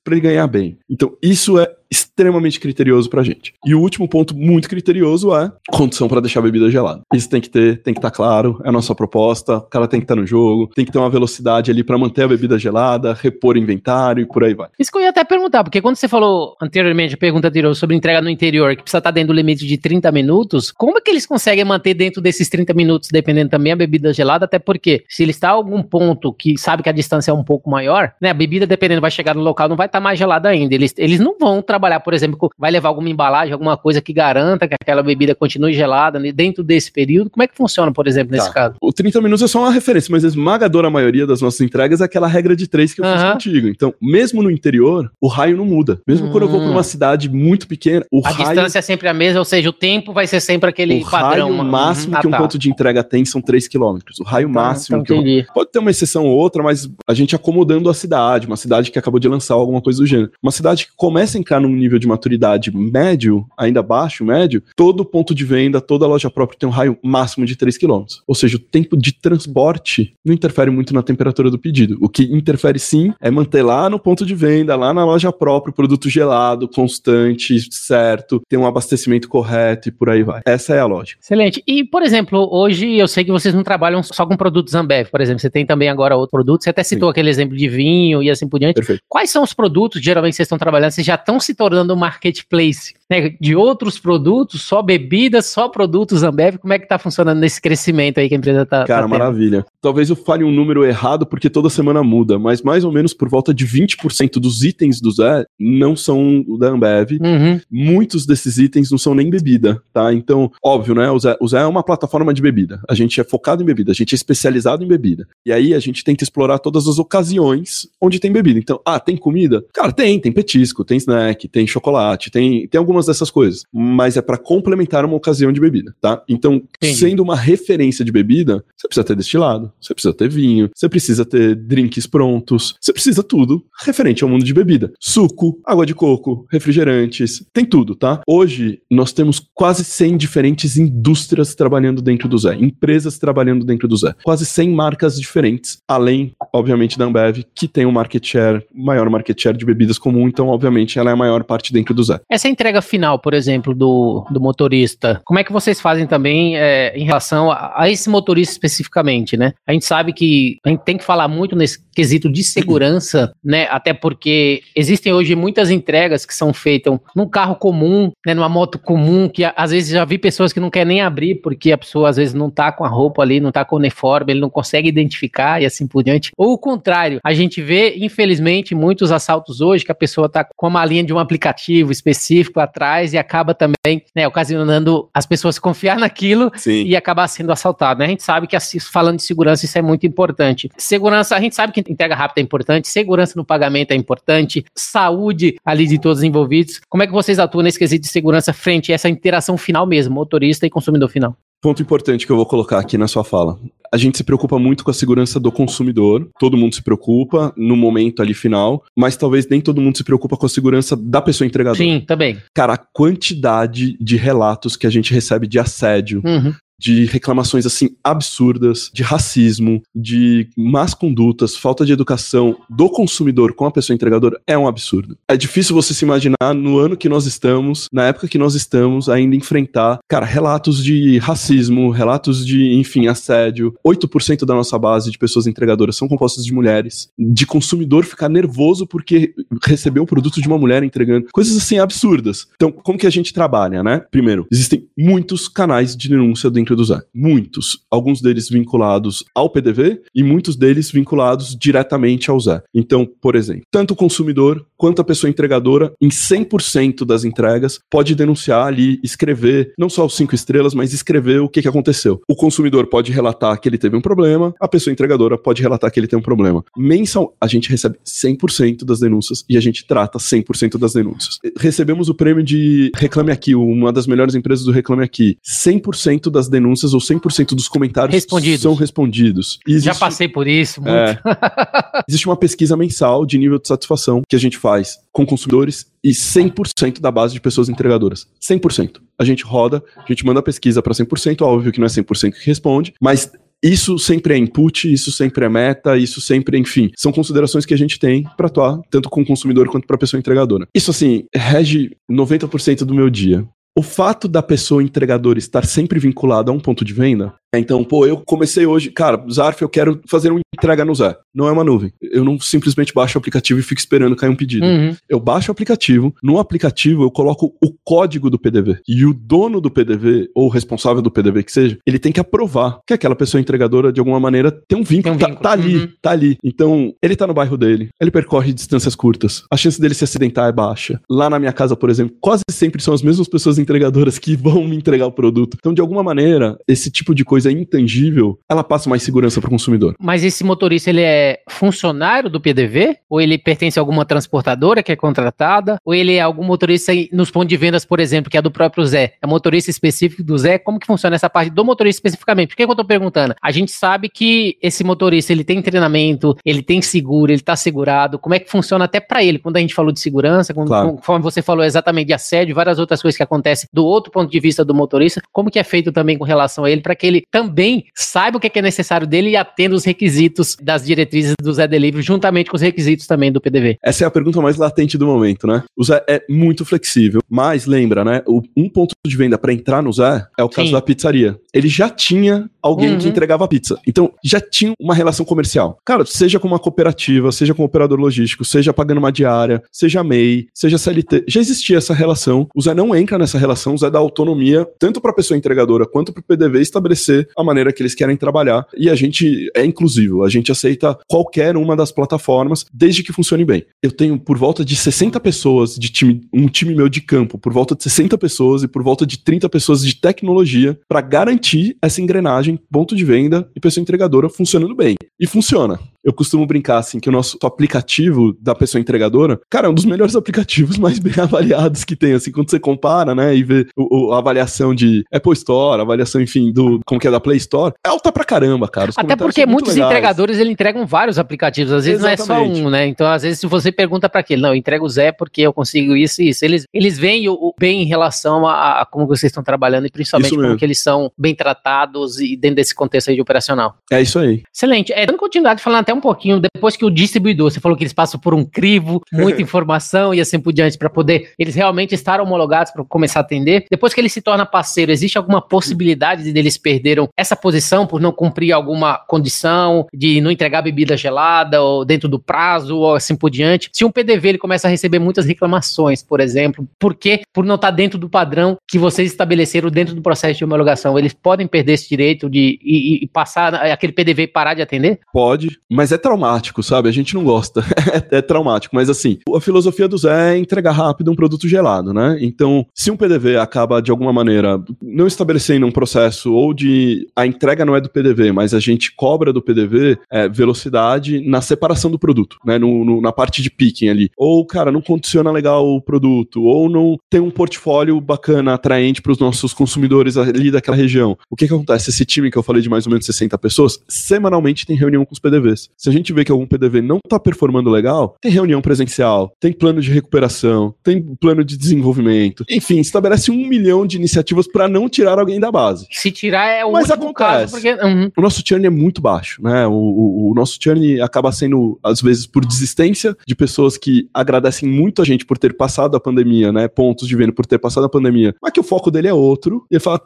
pra ele ganhar bem. Então, isso é extremamente criterioso pra gente. E o último ponto muito criterioso é condição para deixar a bebida gelada. Isso tem que ter, tem que estar tá claro, é a nossa proposta, o cara tem que estar tá no jogo, tem que ter uma velocidade ali para manter a bebida gelada, repor inventário e por aí vai. Isso que eu ia até perguntar, porque quando você falou anteriormente, a pergunta anterior sobre entrega no interior, que precisa estar tá dentro do limite de 30 minutos, como é que eles conseguem manter dentro desses 30 minutos, dependendo também a bebida gelada, até porque se ele está a algum ponto que sabe que a distância é um pouco maior, né, a bebida, dependendo, vai chegar no local, não vai estar tá mais gelada ainda. Eles, eles não vão trabalhar trabalhar, por exemplo, vai levar alguma embalagem, alguma coisa que garanta que aquela bebida continue gelada né, dentro desse período? Como é que funciona, por exemplo, nesse tá. caso? O 30 minutos é só uma referência, mas a esmagadora maioria das nossas entregas é aquela regra de três que eu fiz contigo. Então, mesmo no interior, o raio não muda. Mesmo quando eu vou para uma hum. cidade muito pequena, o a raio... distância é sempre a mesma, ou seja, o tempo vai ser sempre aquele o padrão. O raio máximo uhum. que um ah, tá. ponto de entrega tem são 3 km. O raio tá, máximo então que eu... Pode ter uma exceção ou outra, mas a gente acomodando a cidade, uma cidade que acabou de lançar alguma coisa do gênero. Uma cidade que começa a entrar num num nível de maturidade médio, ainda baixo, médio, todo ponto de venda, toda loja própria tem um raio máximo de 3 km. Ou seja, o tempo de transporte não interfere muito na temperatura do pedido. O que interfere sim é manter lá no ponto de venda, lá na loja própria, o produto gelado, constante, certo, ter um abastecimento correto e por aí vai. Essa é a lógica. Excelente. E, por exemplo, hoje eu sei que vocês não trabalham só com produtos Ambev, por exemplo, você tem também agora outro produto, você até citou sim. aquele exemplo de vinho e assim por diante. Perfeito. Quais são os produtos, geralmente, que vocês estão trabalhando? Vocês já estão se tornando um marketplace né, de outros produtos, só bebidas, só produtos Ambev? Como é que está funcionando nesse crescimento aí que a empresa está Cara, tá maravilha. Talvez eu fale um número errado, porque toda semana muda, mas mais ou menos por volta de 20% dos itens do Zé não são da Ambev. Uhum. Muitos desses itens não são nem bebida, tá? Então, óbvio, né? O Zé, o Zé é uma plataforma de bebida. A gente é focado em bebida, a gente é especializado em bebida. E aí a gente tenta explorar todas as ocasiões onde tem bebida. Então, ah, tem comida? Cara, tem, tem petisco, tem snack, tem chocolate, tem, tem algumas dessas coisas. Mas é para complementar uma ocasião de bebida, tá? Então, Entendi. sendo uma referência de bebida, você precisa ter destilado, você precisa ter vinho, você precisa ter drinks prontos, você precisa tudo referente ao mundo de bebida. Suco, água de coco, refrigerantes, tem tudo, tá? Hoje nós temos quase 100 diferentes indústrias trabalhando dentro do Zé, empresas trabalhando dentro do Zé. Quase 100 marcas diferentes, além, obviamente, da Ambev, que tem um market share, maior market share de bebidas comum, então, obviamente, ela é a maior parte dentro do Zé. Essa entrega final, por exemplo, do, do motorista, como é que vocês fazem também é, em relação a, a esse motorista especificamente, né? A gente sabe que a gente tem que falar muito nesse quesito de segurança, né? Até porque existem hoje muitas entregas que são feitas num carro comum, né? Numa moto comum, que às vezes já vi pessoas que não querem nem abrir porque a pessoa às vezes não tá com a roupa ali, não tá com o uniforme, ele não consegue identificar e assim por diante. Ou o contrário, a gente vê, infelizmente, muitos assaltos hoje que a pessoa tá com uma linha de um aplicativo específico atrás e acaba também, né, ocasionando as pessoas confiar naquilo Sim. e acabar sendo assaltado, né? A gente sabe que falando de segurança isso é muito importante. Segurança, a gente sabe que entrega rápida é importante, segurança no pagamento é importante, saúde ali de todos os envolvidos. Como é que vocês atuam nesse quesito de segurança frente a essa interação final mesmo, motorista e consumidor final? Ponto importante que eu vou colocar aqui na sua fala. A gente se preocupa muito com a segurança do consumidor, todo mundo se preocupa no momento ali final, mas talvez nem todo mundo se preocupa com a segurança da pessoa entregadora. Sim, também. Cara, a quantidade de relatos que a gente recebe de assédio, uhum de reclamações assim absurdas, de racismo, de más condutas, falta de educação do consumidor com a pessoa entregadora é um absurdo. É difícil você se imaginar no ano que nós estamos, na época que nós estamos, ainda enfrentar, cara, relatos de racismo, relatos de, enfim, assédio. 8% da nossa base de pessoas entregadoras são compostas de mulheres. De consumidor ficar nervoso porque recebeu um produto de uma mulher entregando. Coisas assim absurdas. Então, como que a gente trabalha, né? Primeiro, existem muitos canais de denúncia dentro dentro do Zé. Muitos. Alguns deles vinculados ao PDV e muitos deles vinculados diretamente ao Zé. Então, por exemplo, tanto o consumidor quanto a pessoa entregadora, em 100% das entregas, pode denunciar ali, escrever, não só os cinco estrelas, mas escrever o que, que aconteceu. O consumidor pode relatar que ele teve um problema, a pessoa entregadora pode relatar que ele tem um problema. Mensal, a gente recebe 100% das denúncias e a gente trata 100% das denúncias. Recebemos o prêmio de Reclame Aqui, uma das melhores empresas do Reclame Aqui. 100% das denúncias denúncias ou 100% dos comentários respondidos. são respondidos. Existe, Já passei por isso, muito. É, existe uma pesquisa mensal de nível de satisfação que a gente faz com consumidores e 100% da base de pessoas entregadoras. 100%. A gente roda, a gente manda a pesquisa para 100%, óbvio que não é 100% que responde, mas isso sempre é input, isso sempre é meta, isso sempre, enfim, são considerações que a gente tem para atuar tanto com o consumidor quanto para a pessoa entregadora. Isso assim, rege 90% do meu dia. O fato da pessoa entregadora estar sempre vinculada a um ponto de venda então, pô, eu comecei hoje, cara, Zarf, eu quero fazer uma entrega no Zé. Não é uma nuvem. Eu não simplesmente baixo o aplicativo e fico esperando cair um pedido. Uhum. Eu baixo o aplicativo, no aplicativo eu coloco o código do PDV. E o dono do PDV, ou o responsável do PDV que seja, ele tem que aprovar que aquela pessoa entregadora, de alguma maneira, tem um vínculo, tem um vínculo. Tá, tá ali, uhum. tá ali. Então, ele tá no bairro dele, ele percorre distâncias curtas, a chance dele se acidentar é baixa. Lá na minha casa, por exemplo, quase sempre são as mesmas pessoas entregadoras que vão me entregar o produto. Então, de alguma maneira, esse tipo de coisa coisa intangível, ela passa mais segurança para o consumidor. Mas esse motorista, ele é funcionário do PDV? Ou ele pertence a alguma transportadora que é contratada? Ou ele é algum motorista nos pontos de vendas, por exemplo, que é do próprio Zé? É motorista específico do Zé? Como que funciona essa parte do motorista especificamente? Por que, que eu tô perguntando? A gente sabe que esse motorista, ele tem treinamento, ele tem seguro, ele tá segurado. Como é que funciona até para ele? Quando a gente falou de segurança, quando, claro. conforme você falou exatamente de assédio, várias outras coisas que acontecem do outro ponto de vista do motorista, como que é feito também com relação a ele, para que ele também saiba o que é necessário dele e atenda os requisitos das diretrizes do Zé Delivery, juntamente com os requisitos também do PDV? Essa é a pergunta mais latente do momento, né? O Zé é muito flexível, mas lembra, né? O, um ponto de venda para entrar no Zé é o caso Sim. da pizzaria. Ele já tinha alguém uhum. que entregava pizza. Então, já tinha uma relação comercial. Cara, seja com uma cooperativa, seja com um operador logístico, seja pagando uma diária, seja MEI, seja CLT, já existia essa relação. O Zé não entra nessa relação, o Zé dá autonomia tanto para a pessoa entregadora quanto para o PDV estabelecer a maneira que eles querem trabalhar. E a gente é inclusivo, a gente aceita qualquer uma das plataformas, desde que funcione bem. Eu tenho por volta de 60 pessoas de time, um time meu de campo, por volta de 60 pessoas e por volta de 30 pessoas de tecnologia para garantir essa engrenagem, ponto de venda e pessoa entregadora funcionando bem. E funciona. Eu costumo brincar assim que o nosso aplicativo da pessoa entregadora, cara, é um dos melhores aplicativos mais bem avaliados que tem, assim, quando você compara, né, e vê o, o, a avaliação de Apple Store, a avaliação, enfim, do, como que é da Play Store, é alta pra caramba, cara. Os Até porque muitos legais. entregadores, ele entregam vários aplicativos, às vezes Exatamente. não é só um, né, então às vezes se você pergunta para aquele, não, eu entrego o Zé porque eu consigo isso e isso, eles, eles veem o, o bem em relação a, a, como vocês estão trabalhando e principalmente como que eles são bem tratados e dentro desse contexto aí de operacional. É isso aí. Excelente. É, dando continuidade, falando até um pouquinho, depois que o distribuidor, você falou que eles passam por um crivo, muita informação e assim por diante, para poder eles realmente estar homologados para começar a atender. Depois que ele se torna parceiro, existe alguma possibilidade de eles perderam essa posição por não cumprir alguma condição, de não entregar bebida gelada, ou dentro do prazo, ou assim por diante? Se um PDV ele começa a receber muitas reclamações, por exemplo, por quê? Por não estar dentro do padrão que vocês estabeleceram dentro do processo de homologação, eles podem perder esse direito de e, e passar aquele PDV e parar de atender? Pode, mas é traumático, sabe? A gente não gosta. é, é, traumático, mas assim, a filosofia do Zé é entregar rápido um produto gelado, né? Então, se um PDV acaba de alguma maneira não estabelecendo um processo ou de a entrega não é do PDV, mas a gente cobra do PDV é, velocidade na separação do produto, né? No, no, na parte de picking ali. Ou, cara, não condiciona legal o produto, ou não tem um portfólio bacana, atraente para os nossos consumidores ali daquela região. O que que acontece? Esse time que eu falei de mais ou menos 60 pessoas, semanalmente tem reunião com os PDVs. Se a gente vê que algum PDV não está performando legal, tem reunião presencial, tem plano de recuperação, tem plano de desenvolvimento. Enfim, estabelece um milhão de iniciativas para não tirar alguém da base. Se tirar é o Mas acontece. caso, porque... Uhum. O nosso churn é muito baixo, né? O, o, o nosso churn acaba sendo, às vezes, por desistência de pessoas que agradecem muito a gente por ter passado a pandemia, né? Pontos de venda por ter passado a pandemia. Mas que o foco dele é outro. E ele fala,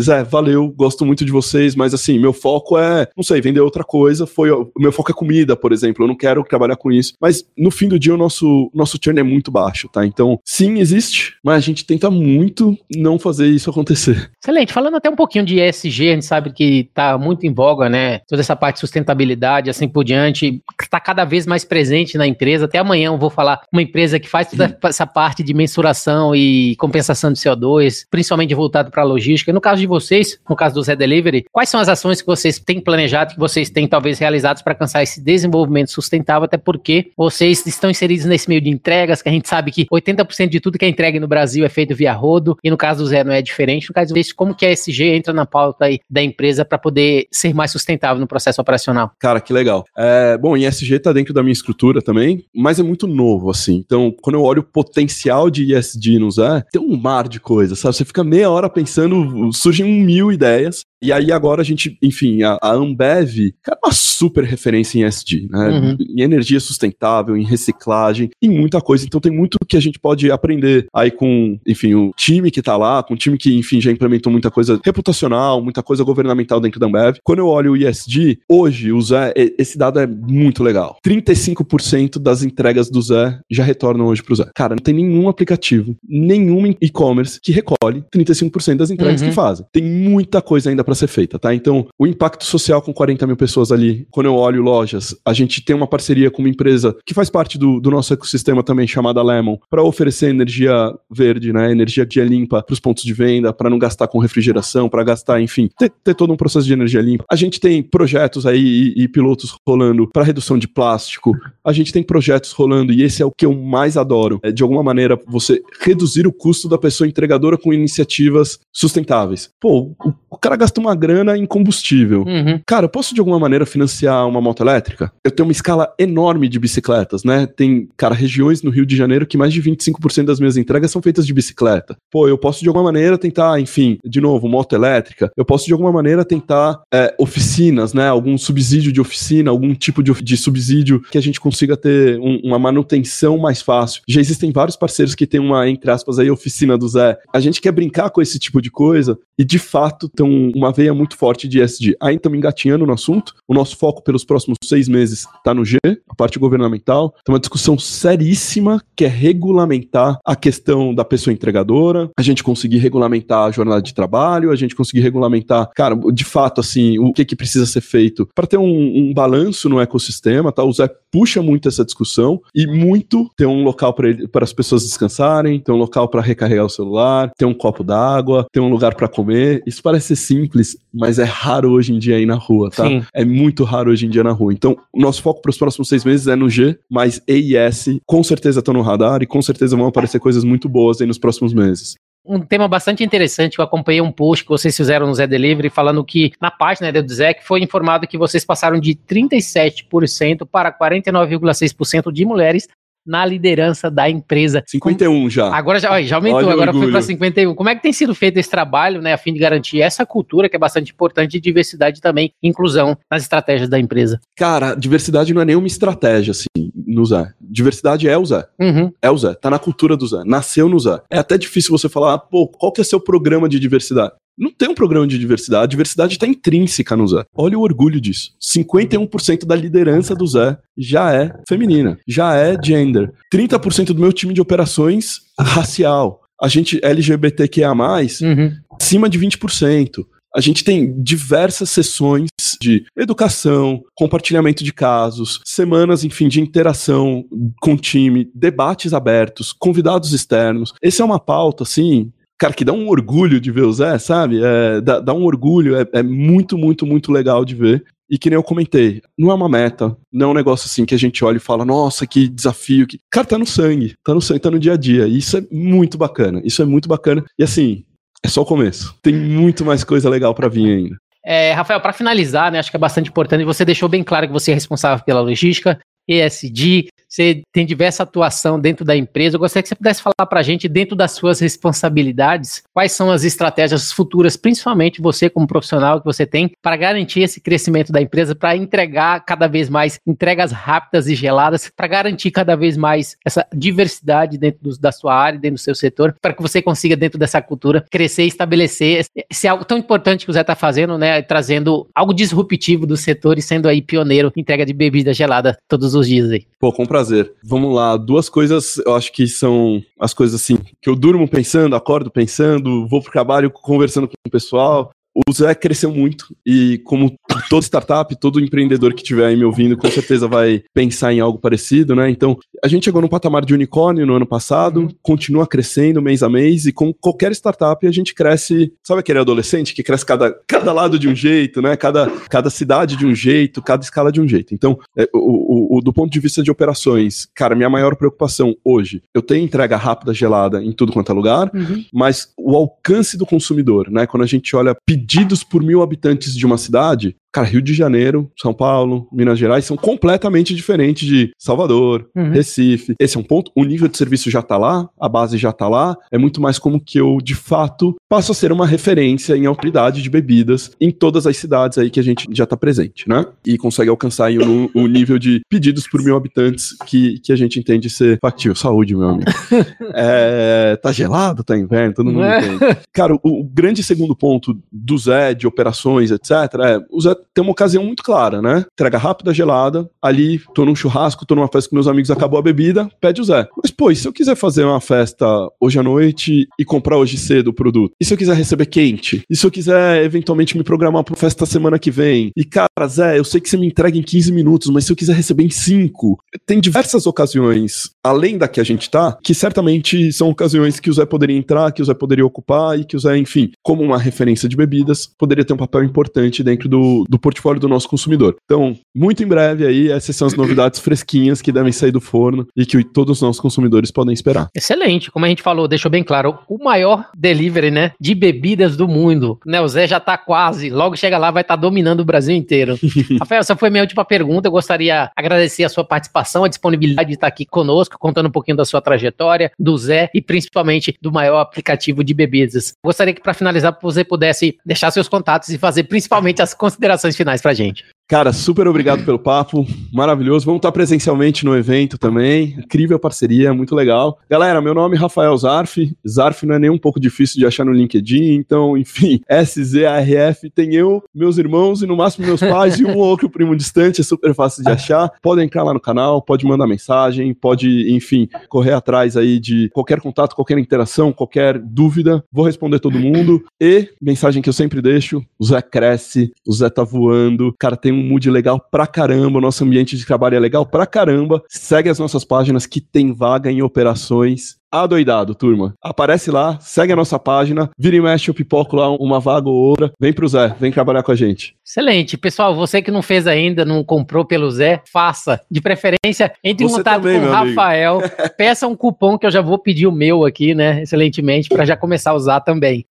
Zé, valeu, gosto muito de vocês, mas assim, meu foco é, não sei, vender outra coisa. Foi, o meu foco é comida, por exemplo. Eu não quero trabalhar com isso. Mas no fim do dia, o nosso, nosso churn é muito baixo, tá? Então, sim, existe, mas a gente tenta muito não fazer isso acontecer. Excelente. Falando até um pouquinho de ESG, a gente sabe que tá muito em voga, né? Toda essa parte de sustentabilidade, assim por diante, está cada vez mais presente na empresa. Até amanhã eu vou falar uma empresa que faz toda essa parte de mensuração e compensação de CO2, principalmente voltado para a logística. No caso de vocês, no caso do Zé Delivery, quais são as ações que vocês têm planejado, que vocês têm talvez para alcançar esse desenvolvimento sustentável, até porque vocês estão inseridos nesse meio de entregas, que a gente sabe que 80% de tudo que é entregue no Brasil é feito via rodo, e no caso do Zé não é diferente. No caso de vocês, como que a SG entra na pauta aí da empresa para poder ser mais sustentável no processo operacional? Cara, que legal. É, bom, ESG está dentro da minha estrutura também, mas é muito novo, assim. Então, quando eu olho o potencial de ESG no Zé, tem um mar de coisas, sabe? Você fica meia hora pensando, surgem um mil ideias, e aí agora a gente, enfim, a, a Ambev é uma super referência em SD, né? Uhum. Em energia sustentável, em reciclagem, em muita coisa. Então tem muito que a gente pode aprender aí com, enfim, o time que tá lá, com o time que, enfim, já implementou muita coisa reputacional, muita coisa governamental dentro da Ambev. Quando eu olho o ESG, hoje o Zé, esse dado é muito legal. 35% das entregas do Zé já retornam hoje pro Zé. Cara, não tem nenhum aplicativo, nenhum e-commerce que recolhe 35% das entregas uhum. que fazem. Tem muita coisa ainda para ser feita, tá? Então, o impacto social com 40 mil pessoas ali, quando eu olho lojas, a gente tem uma parceria com uma empresa que faz parte do, do nosso ecossistema também, chamada Lemon, para oferecer energia verde, né? Energia limpa para os pontos de venda, para não gastar com refrigeração, para gastar, enfim, ter, ter, todo um processo de energia limpa. A gente tem projetos aí e, e pilotos rolando para redução de plástico. A gente tem projetos rolando e esse é o que eu mais adoro. É, de alguma maneira, você reduzir o custo da pessoa entregadora com iniciativas sustentáveis. Pô, o, cara gasta uma grana em combustível. Uhum. Cara, eu posso de alguma maneira financiar uma moto elétrica? Eu tenho uma escala enorme de bicicletas, né? Tem, cara, regiões no Rio de Janeiro que mais de 25% das minhas entregas são feitas de bicicleta. Pô, eu posso de alguma maneira tentar, enfim, de novo, moto elétrica. Eu posso de alguma maneira tentar é, oficinas, né? Algum subsídio de oficina, algum tipo de, de subsídio que a gente consiga ter um, uma manutenção mais fácil. Já existem vários parceiros que têm uma, entre aspas, aí, oficina do Zé. A gente quer brincar com esse tipo de coisa e, de fato, tem uma veia muito forte de ESG. Ainda estamos engatinhando no assunto. O nosso foco pelos próximos seis meses está no G, a parte governamental. Tem uma discussão seríssima que é regulamentar a questão da pessoa entregadora, a gente conseguir regulamentar a jornada de trabalho, a gente conseguir regulamentar, cara, de fato, assim, o que, que precisa ser feito para ter um, um balanço no ecossistema, tá? O Zé puxa muito essa discussão e muito ter um local para as pessoas descansarem, ter um local para recarregar o celular, ter um copo d'água, ter um lugar para comer. Isso parece ser simples, mas é raro hoje em dia aí na rua, tá? Sim. É muito raro hoje em dia na rua. Então, o nosso foco para os próximos seis meses é no G, mas E e S com certeza estão no radar e com certeza vão aparecer coisas muito boas aí nos próximos meses um tema bastante interessante. Eu acompanhei um post que vocês fizeram no Zé Delivery falando que na página né, do Zé que foi informado que vocês passaram de 37% para 49,6% de mulheres na liderança da empresa. 51 já. Agora já, ó, já aumentou, Olha agora foi para 51. Como é que tem sido feito esse trabalho, né, a fim de garantir essa cultura que é bastante importante de diversidade também, inclusão nas estratégias da empresa? Cara, diversidade não é nenhuma estratégia, assim, no Zé. Diversidade é o Zé. Uhum. É o Zé. Tá na cultura do Zé. Nasceu no Zé. É até difícil você falar, pô, qual que é seu programa de diversidade? Não tem um programa de diversidade. A diversidade está intrínseca no Zé. Olha o orgulho disso. 51% da liderança do Zé já é feminina, já é gender. 30% do meu time de operações racial. A gente LGBTQIA+, uhum. acima de 20%. A gente tem diversas sessões de educação, compartilhamento de casos, semanas, enfim, de interação com o time, debates abertos, convidados externos. Essa é uma pauta, assim, cara, que dá um orgulho de ver o Zé, sabe? É, dá, dá, um orgulho, é, é, muito, muito, muito legal de ver. E que nem eu comentei, não é uma meta, não é um negócio assim que a gente olha e fala, nossa, que desafio. Que... Cara, tá no sangue, tá no sangue, tá no dia a dia. E isso é muito bacana, isso é muito bacana. E assim, é só o começo. Tem muito mais coisa legal para vir ainda. É, Rafael, para finalizar, né, acho que é bastante importante, você deixou bem claro que você é responsável pela logística, ESG, você tem diversa atuação dentro da empresa. Eu gostaria que você pudesse falar para a gente, dentro das suas responsabilidades, quais são as estratégias futuras, principalmente você como profissional que você tem, para garantir esse crescimento da empresa, para entregar cada vez mais entregas rápidas e geladas, para garantir cada vez mais essa diversidade dentro do, da sua área, dentro do seu setor, para que você consiga, dentro dessa cultura, crescer e estabelecer esse algo tão importante que o Zé está fazendo, né? Trazendo algo disruptivo do setor e sendo aí pioneiro em entrega de bebida gelada todos os dias aí. Pô, prazer. Vamos lá, duas coisas eu acho que são as coisas assim, que eu durmo pensando, acordo pensando, vou pro trabalho conversando com o pessoal, o Zé cresceu muito e como toda startup, todo empreendedor que estiver aí me ouvindo, com certeza vai pensar em algo parecido, né? Então, a gente chegou no patamar de unicórnio no ano passado, uhum. continua crescendo mês a mês e com qualquer startup a gente cresce, sabe aquele adolescente que cresce cada, cada lado de um jeito, né? Cada, cada cidade de um jeito, cada escala de um jeito. Então, é, o, o, o, do ponto de vista de operações, cara, minha maior preocupação hoje, eu tenho entrega rápida, gelada em tudo quanto é lugar, uhum. mas o alcance do consumidor, né? Quando a gente olha pedidos por mil habitantes de uma cidade, Cara, Rio de Janeiro, São Paulo, Minas Gerais são completamente diferentes de Salvador, uhum. Recife. Esse é um ponto. O nível de serviço já tá lá, a base já tá lá. É muito mais como que eu, de fato, passo a ser uma referência em autoridade de bebidas em todas as cidades aí que a gente já tá presente, né? E consegue alcançar aí o, o nível de pedidos por mil habitantes que, que a gente entende ser factível. Saúde, meu amigo. é, tá gelado, tá inverno, todo mundo é. entende. Cara, o, o grande segundo ponto do Zé, de operações, etc., é o Zé ter uma ocasião muito clara, né? Entrega rápida, gelada, ali, tô num churrasco, tô numa festa com meus amigos, acabou a bebida, pede o Zé. Mas, pô, e se eu quiser fazer uma festa hoje à noite e comprar hoje cedo o produto? E se eu quiser receber quente? E se eu quiser, eventualmente, me programar pra festa semana que vem? E, cara, Zé, eu sei que você me entrega em 15 minutos, mas se eu quiser receber em 5? Tem diversas ocasiões, além da que a gente tá, que certamente são ocasiões que o Zé poderia entrar, que o Zé poderia ocupar e que o Zé, enfim, como uma referência de bebidas, poderia ter um papel importante dentro do, do portfólio do nosso consumidor. Então, muito em breve aí, essas são as novidades fresquinhas que devem sair do forno e que todos os nossos consumidores podem esperar. Excelente, como a gente falou, deixou bem claro, o maior delivery, né, de bebidas do mundo, né, o Zé já tá quase, logo chega lá, vai estar tá dominando o Brasil inteiro. Rafael, essa foi minha última pergunta, eu gostaria de agradecer a sua participação, a disponibilidade de estar aqui conosco, contando um pouquinho da sua trajetória, do Zé e principalmente do maior aplicativo de bebidas. Gostaria que para finalizar você pudesse deixar seus contatos e fazer principalmente as considerações finais pra gente. Cara, super obrigado pelo papo, maravilhoso. Vamos estar presencialmente no evento também. Incrível parceria, muito legal. Galera, meu nome é Rafael Zarf. Zarf não é nem um pouco difícil de achar no LinkedIn, então, enfim, S-Z-A-R-F tem eu, meus irmãos e no máximo meus pais e um ou outro primo distante, é super fácil de achar. Podem entrar lá no canal, pode mandar mensagem, pode, enfim, correr atrás aí de qualquer contato, qualquer interação, qualquer dúvida. Vou responder todo mundo. E, mensagem que eu sempre deixo, o Zé cresce, o Zé tá voando, cara, tem um um mood legal pra caramba, o nosso ambiente de trabalho é legal pra caramba. Segue as nossas páginas que tem vaga em operações. Adoidado, turma. Aparece lá, segue a nossa página, vira e mexe o pipoco lá, uma vaga ou outra. Vem pro Zé, vem trabalhar com a gente. Excelente. Pessoal, você que não fez ainda, não comprou pelo Zé, faça. De preferência, entre você em contato também, com o Rafael, peça um cupom que eu já vou pedir o meu aqui, né? Excelentemente, para já começar a usar também.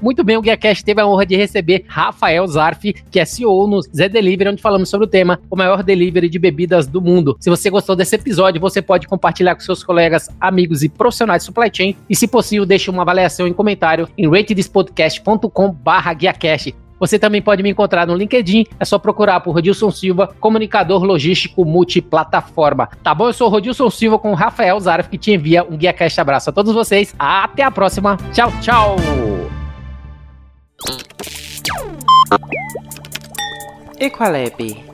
Muito bem, o GuiaCast teve a honra de receber Rafael Zarf, que é CEO no Zé Delivery, onde falamos sobre o tema o maior delivery de bebidas do mundo. Se você gostou desse episódio, você pode compartilhar com seus colegas, amigos e profissionais de supply chain. E se possível, deixe uma avaliação em comentário em ratedespodcast.com/guiacast. Você também pode me encontrar no LinkedIn, é só procurar por Rodilson Silva, comunicador logístico multiplataforma. Tá bom? Eu sou o Rodilson Silva com o Rafael Zarf, que te envia um Guia Cast abraço a todos vocês. Até a próxima. Tchau, tchau! Equalab